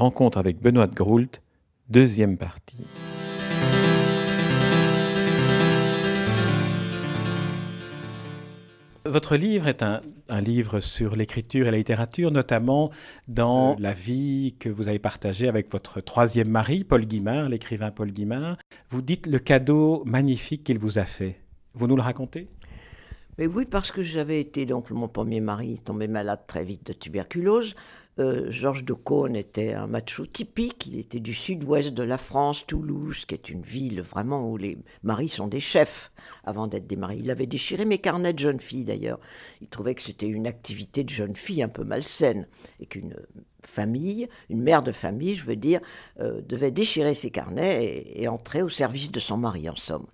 Rencontre avec Benoît de Groult, deuxième partie. Votre livre est un, livre sur l'écriture et la littérature, notamment dans la vie que vous avez partagée avec votre troisième mari, Paul Guimard, l'écrivain Paul Guimard. Vous dites le cadeau magnifique qu'il vous a fait. Vous nous le racontez? Mais oui, parce que j'avais été, donc mon premier mari tombé malade très vite de tuberculose. Euh, Georges de Caunes était un macho typique. Il était du sud-ouest de la France, Toulouse, qui est une ville vraiment où les maris sont des chefs avant d'être des maris. Il avait déchiré mes carnets de jeune fille d'ailleurs. Il trouvait que c'était une activité de jeune fille un peu malsaine et qu'une famille, une mère de famille, je veux dire, euh, devait déchirer ses carnets et, et entrer au service de son mari, en somme.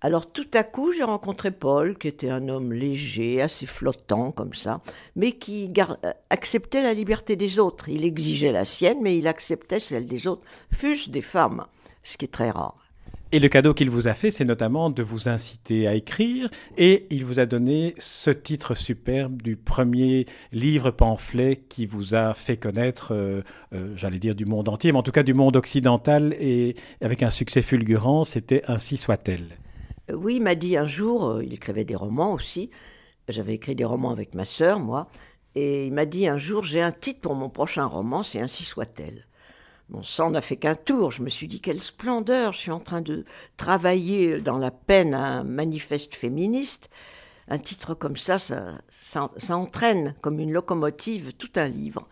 Alors tout à coup, j'ai rencontré Paul, qui était un homme léger, assez flottant comme ça, mais qui euh, acceptait la liberté des autres. Il exigeait la sienne, mais il acceptait celle des autres, fût-ce des femmes, ce qui est très rare. Et le cadeau qu'il vous a fait, c'est notamment de vous inciter à écrire, et il vous a donné ce titre superbe du premier livre pamphlet qui vous a fait connaître, euh, euh, j'allais dire du monde entier, mais en tout cas du monde occidental, et avec un succès fulgurant, c'était Ainsi soit-elle. Oui, il m'a dit un jour, euh, il écrivait des romans aussi, j'avais écrit des romans avec ma sœur, moi, et il m'a dit un jour, j'ai un titre pour mon prochain roman, c'est Ainsi soit-elle. Mon sang n'a fait qu'un tour, je me suis dit, quelle splendeur, je suis en train de travailler dans la peine un manifeste féministe. Un titre comme ça, ça, ça, ça entraîne comme une locomotive tout un livre.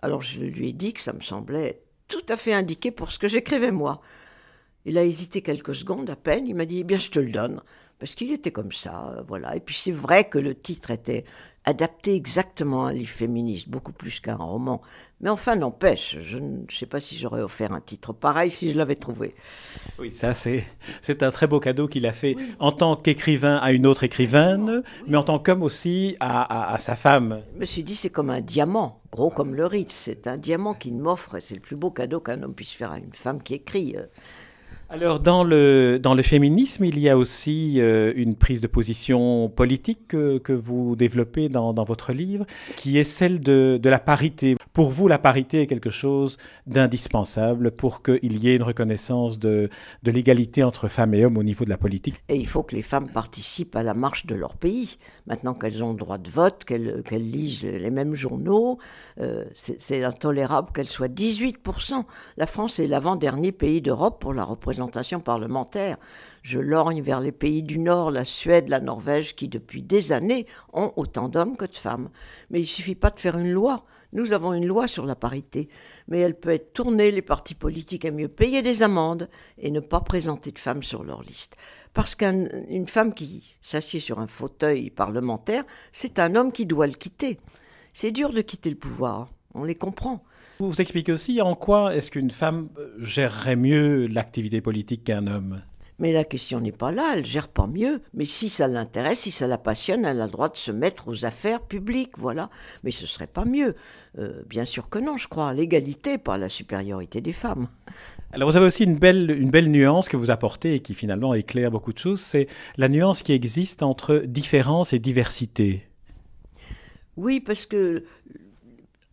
Alors je lui ai dit que ça me semblait tout à fait indiqué pour ce que j'écrivais moi. Il a hésité quelques secondes à peine. Il m'a dit, eh bien, je te le donne. Parce qu'il était comme ça, euh, voilà. Et puis c'est vrai que le titre était adapté exactement à un livre féministe, beaucoup plus qu'un roman. Mais enfin, n'empêche, je ne sais pas si j'aurais offert un titre pareil si je l'avais trouvé. Oui, ça c'est, c'est un très beau cadeau qu'il a fait en tant qu'écrivain à une autre écrivaine, mais en tant qu'homme aussi à, à, sa femme. Je me suis dit, c'est comme un diamant, gros comme le Ritz. C'est un diamant qu'il m'offre et c'est le plus beau cadeau qu'un homme puisse faire à une femme qui écrit. Alors dans le, dans le féminisme, il y a aussi euh, une prise de position politique que, que vous développez dans, dans, votre livre, qui est celle de, de, la parité. Pour vous, la parité est quelque chose d'indispensable pour qu'il y ait une reconnaissance de, de l'égalité entre femmes et hommes au niveau de la politique. Et il faut que les femmes participent à la marche de leur pays. Maintenant qu'elles ont le droit de vote, qu'elles lisent les mêmes journaux, euh, c'est intolérable qu'elles soient 18%. La France est l'avant-dernier pays d'Europe pour la représentation parlementaire. Je lorgne vers les pays du Nord, la Suède, la Norvège, qui depuis des années ont autant d'hommes que de femmes. Mais il suffit pas de faire une loi. Nous avons une loi sur la parité, mais elle peut être tournée, les partis politiques aiment mieux payer des amendes et ne pas présenter de femmes sur leur liste. Parce qu'une femme qui s'assied sur un fauteuil parlementaire, c'est un homme qui doit le quitter. C'est dur de quitter le pouvoir, on les comprend. Vous expliquez aussi en quoi est-ce qu'une femme euh, gérerait mieux l'activité politique qu'un homme? Mais la question n'est pas là, elle gère pas mieux. Mais si ça l'intéresse, si ça la passionne, elle a le droit de se mettre aux affaires publiques, voilà. Mais ce serait pas mieux. Euh, bien sûr que non, je crois à l'égalité, pas la supériorité des femmes. Alors vous avez aussi une belle, une belle nuance que vous apportez et qui finalement éclaire beaucoup de choses, c'est la nuance qui existe entre différence et diversité. Oui, parce que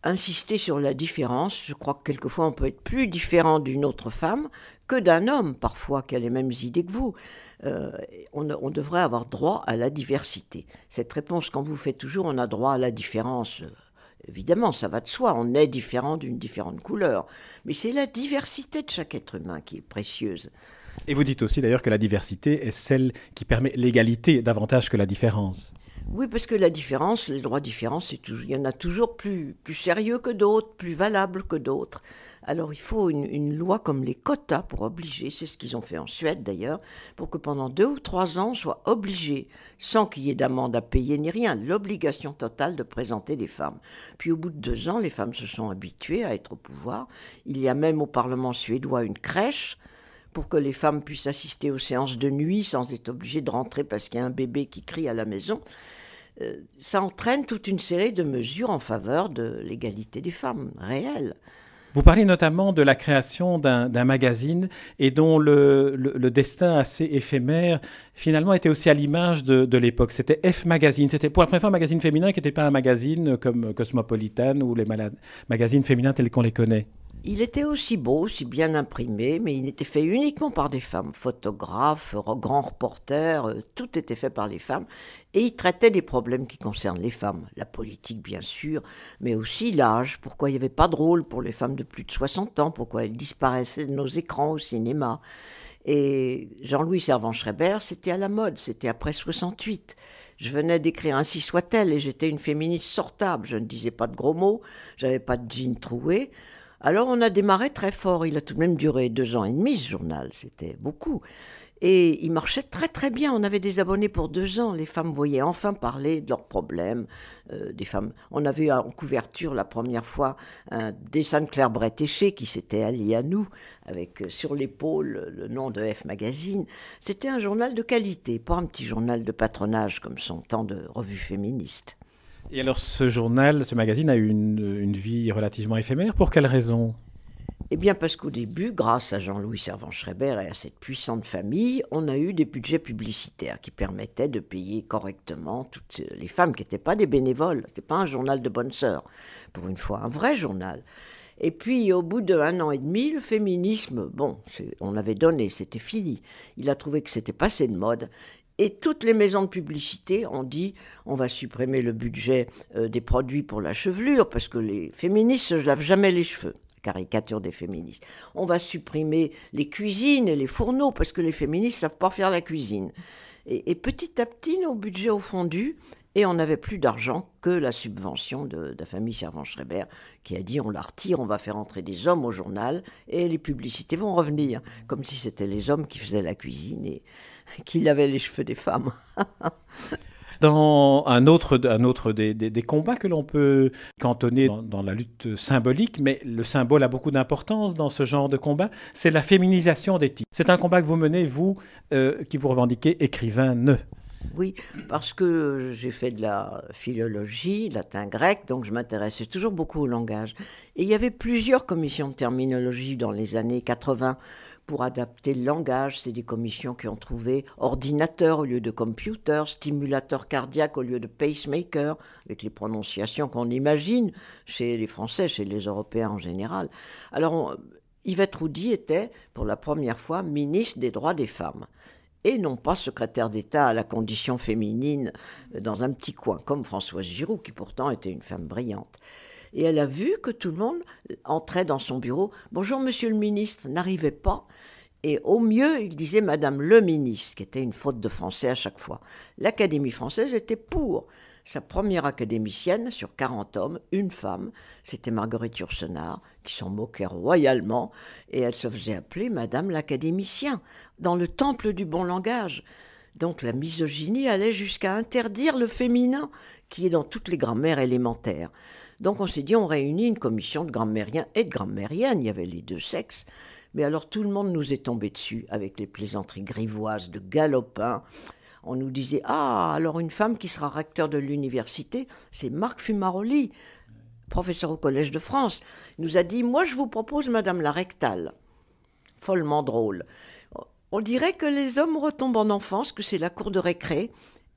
insister sur la différence. Je crois que quelquefois on peut être plus différent d'une autre femme que d'un homme, parfois, qui a les mêmes idées que vous. Euh, on, on, devrait avoir droit à la diversité. Cette réponse, quand vous faites toujours, on a droit à la différence. Euh, évidemment, ça va de soi, on est différent d'une différente couleur. Mais c'est la diversité de chaque être humain qui est précieuse. Et vous dites aussi d'ailleurs que la diversité est celle qui permet l'égalité davantage que la différence. Oui, parce que la différence, les droits différents, il y en a toujours plus, plus sérieux que d'autres, plus valables que d'autres. Alors il faut une, loi comme les quotas pour obliger, c'est ce qu'ils ont fait en Suède d'ailleurs, pour que pendant deux ou trois ans, on soit obligé, sans qu'il y ait d'amende à payer ni rien, l'obligation totale de présenter des femmes. Puis au bout de deux ans, les femmes se sont habituées à être au pouvoir. Il y a même au Parlement suédois une crèche pour que les femmes puissent assister aux séances de nuit sans être obligées de rentrer parce qu'il y a un bébé qui crie à la maison. Euh, ça entraîne toute une série de mesures en faveur de l'égalité des femmes réelles. Vous parlez notamment de la création d'un magazine et dont le, destin assez éphémère finalement était aussi à l'image de, l'époque. C'était F Magazine. C'était pour la première fois un magazine féminin qui n'était pas un magazine comme Cosmopolitan ou les magazines féminins tels qu'on les connaît. Il était aussi beau, aussi bien imprimé, mais il était fait uniquement par des femmes, photographes, grands reporters, euh, tout était fait par les femmes. Et il traitait des problèmes qui concernent les femmes, la politique bien sûr, mais aussi l'âge, pourquoi il n'y avait pas de rôle pour les femmes de plus de 60 ans, pourquoi elles disparaissaient de nos écrans au cinéma? Et Jean-Louis Servan-Schreiber, c'était à la mode, c'était après 68. Je venais d'écrire Ainsi soit-elle et j'étais une féministe sortable. Je ne disais pas de gros mots, j'avais pas de jean troué. Alors on a démarré très fort. Il a tout de même duré deux ans et demi ce journal, c'était beaucoup. Et il marchait très très bien. On avait des abonnés pour deux ans. Les femmes voyaient enfin parler de leurs problèmes. Euh, des femmes. On avait en couverture la première fois un dessin de Claire Bretéché qui s'était allié à nous avec euh, sur l'épaule le nom de F Magazine. C'était un journal de qualité, pas un petit journal de patronage comme son temps de revues féministes. Et alors ce journal, ce magazine a eu une, vie relativement éphémère. Pour quelle raison? Eh bien, parce qu'au début, grâce à Jean-Louis Servan-Schreiber et à cette puissante famille, on a eu des budgets publicitaires qui permettaient de payer correctement toutes les femmes qui n'étaient pas des bénévoles. Ce n'était pas un journal de bonnes sœurs, pour une fois, un vrai journal. Et puis, au bout d'un an et demi, le féminisme, bon, on avait donné, c'était fini. Il a trouvé que c'était passé de mode. Et toutes les maisons de publicité ont dit on va supprimer le budget euh, des produits pour la chevelure parce que les féministes ne lavent jamais les cheveux caricature des féministes. On va supprimer les cuisines et les fourneaux parce que les féministes savent pas faire la cuisine. Et, petit à petit, nos budgets ont fondu et on n'avait plus d'argent que la subvention de, la famille Servan-Schreiber qui a dit on la retire, on va faire entrer des hommes au journal et les publicités vont revenir, comme si c'était les hommes qui faisaient la cuisine qui lavaient les cheveux des femmes. dans un autre, un autre des, des, combats que l'on peut cantonner dans, la lutte symbolique, mais le symbole a beaucoup d'importance dans ce genre de combat, c'est la féminisation des titres. C'est un combat que vous menez, vous, euh, qui vous revendiquez écrivain ne. Oui, parce que j'ai fait de la philologie, latin-grec, donc je m'intéressais toujours beaucoup au langage. Et il y avait plusieurs commissions de terminologie dans les années 80 pour adapter le langage. C'est des commissions qui ont trouvé ordinateur au lieu de computer, stimulateur cardiaque au lieu de pacemaker, avec les prononciations qu'on imagine chez les Français, chez les Européens en général. Alors, Yvette Roudy était, pour la première fois, ministre des droits des femmes et non pas secrétaire d'État à la condition féminine dans un petit coin, comme Françoise Giroud, qui pourtant était une femme brillante. Et elle a vu que tout le monde entrait dans son bureau. Bonjour, monsieur le ministre, n'arrivait pas. Et au mieux, il disait Madame le ministre, qui était une faute de français à chaque fois. L'Académie française était pour. Sa première académicienne, sur 40 hommes, une femme, c'était Marguerite Yourcenar, qui s'en moquait royalement, et elle se faisait appeler Madame l'académicien, dans le temple du bon langage. Donc la misogynie allait jusqu'à interdire le féminin, qui est dans toutes les grammaires élémentaires. Donc on s'est dit, on réunit une commission de grammairiens et de grammairiennes, il y avait les deux sexes. Mais alors tout le monde nous est tombé dessus avec les plaisanteries grivoises de galopin. On nous disait Ah, alors une femme qui sera recteur de l'université, c'est Marc Fumaroli, professeur au Collège de France. Il nous a dit Moi, je vous propose Madame la rectale. Follement drôle. On dirait que les hommes retombent en enfance, que c'est la cour de récré,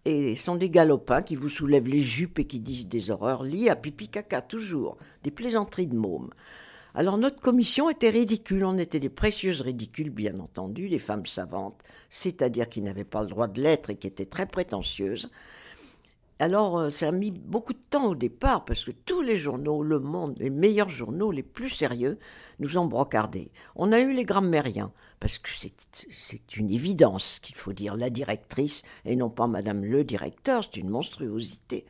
et sont des galopins qui vous soulèvent les jupes et qui disent des horreurs liées à pipi caca, toujours, des plaisanteries de mômes. Alors notre commission était ridicule, on était des précieuses ridicules, bien entendu, des femmes savantes, c'est-à-dire qui n'avaient pas le droit de l'être et qui étaient très prétentieuses. Alors euh, ça a mis beaucoup de temps au départ, parce que tous les journaux, Le Monde, les meilleurs journaux, les plus sérieux, nous ont brocardés. On a eu les grammairiens, parce que c'est une évidence qu'il faut dire la directrice et non pas Madame le directeur, c'est une monstruosité.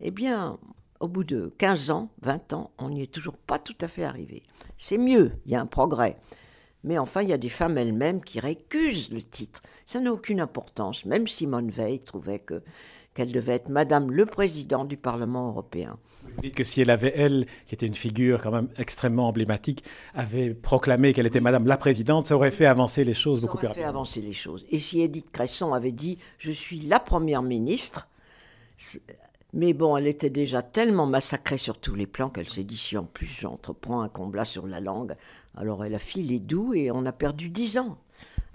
Eh bien, au bout de 15 ans, 20 ans, on n'y est toujours pas tout à fait arrivé. C'est mieux, il y a un progrès. Mais enfin, il y a des femmes elles-mêmes qui récusent le titre. Ça n'a aucune importance. Même Simone Veil trouvait que qu'elle devait être Madame le Président du Parlement européen. Vous dites que si elle avait, elle, qui était une figure quand même extrêmement emblématique, avait proclamé qu'elle était Madame la Présidente, ça aurait fait avancer les choses beaucoup plus rapidement. Ça aurait fait avancer les choses. Et si Edith Cresson avait dit « Je suis la Première ministre », mais bon, elle était déjà tellement massacrée sur tous les plans qu'elle s'est dit si en plus j'entreprends un combat sur la langue, alors elle a filé doux et on a perdu dix ans.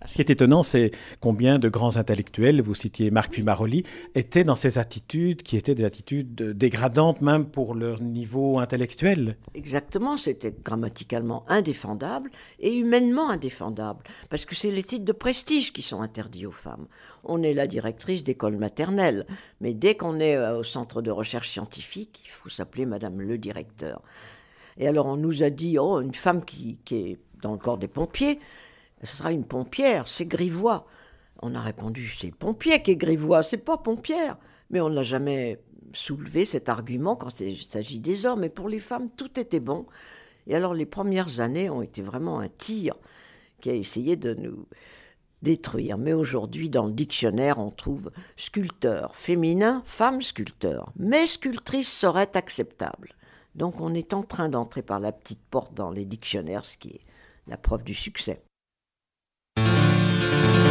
Ce qui est étonnant, c'est combien de grands intellectuels, vous citiez Marc Fumaroli, étaient dans ces attitudes qui étaient des attitudes dégradantes même pour leur niveau intellectuel. Exactement, c'était grammaticalement indéfendable et humainement indéfendable, parce que c'est les titres de prestige qui sont interdits aux femmes. On est la directrice d'école maternelle, mais dès qu'on est euh, au centre de recherche scientifique, il faut s'appeler Madame le directeur. Et alors on nous a dit, oh, une femme qui, qui est dans le corps des pompiers, ce sera une pompière, c'est grivois. On a répondu, c'est pompier qui est grivois, c'est pas pompière. Mais on n'a jamais soulevé cet argument quand il s'agit des hommes. Et pour les femmes, tout était bon. Et alors les premières années ont été vraiment un tir qui a essayé de nous détruire. Mais aujourd'hui, dans le dictionnaire, on trouve sculpteur féminin, femme sculpteur. Mais sculptrice serait acceptable. Donc on est en train d'entrer par la petite porte dans les dictionnaires, ce qui est la preuve du succès. Thank you.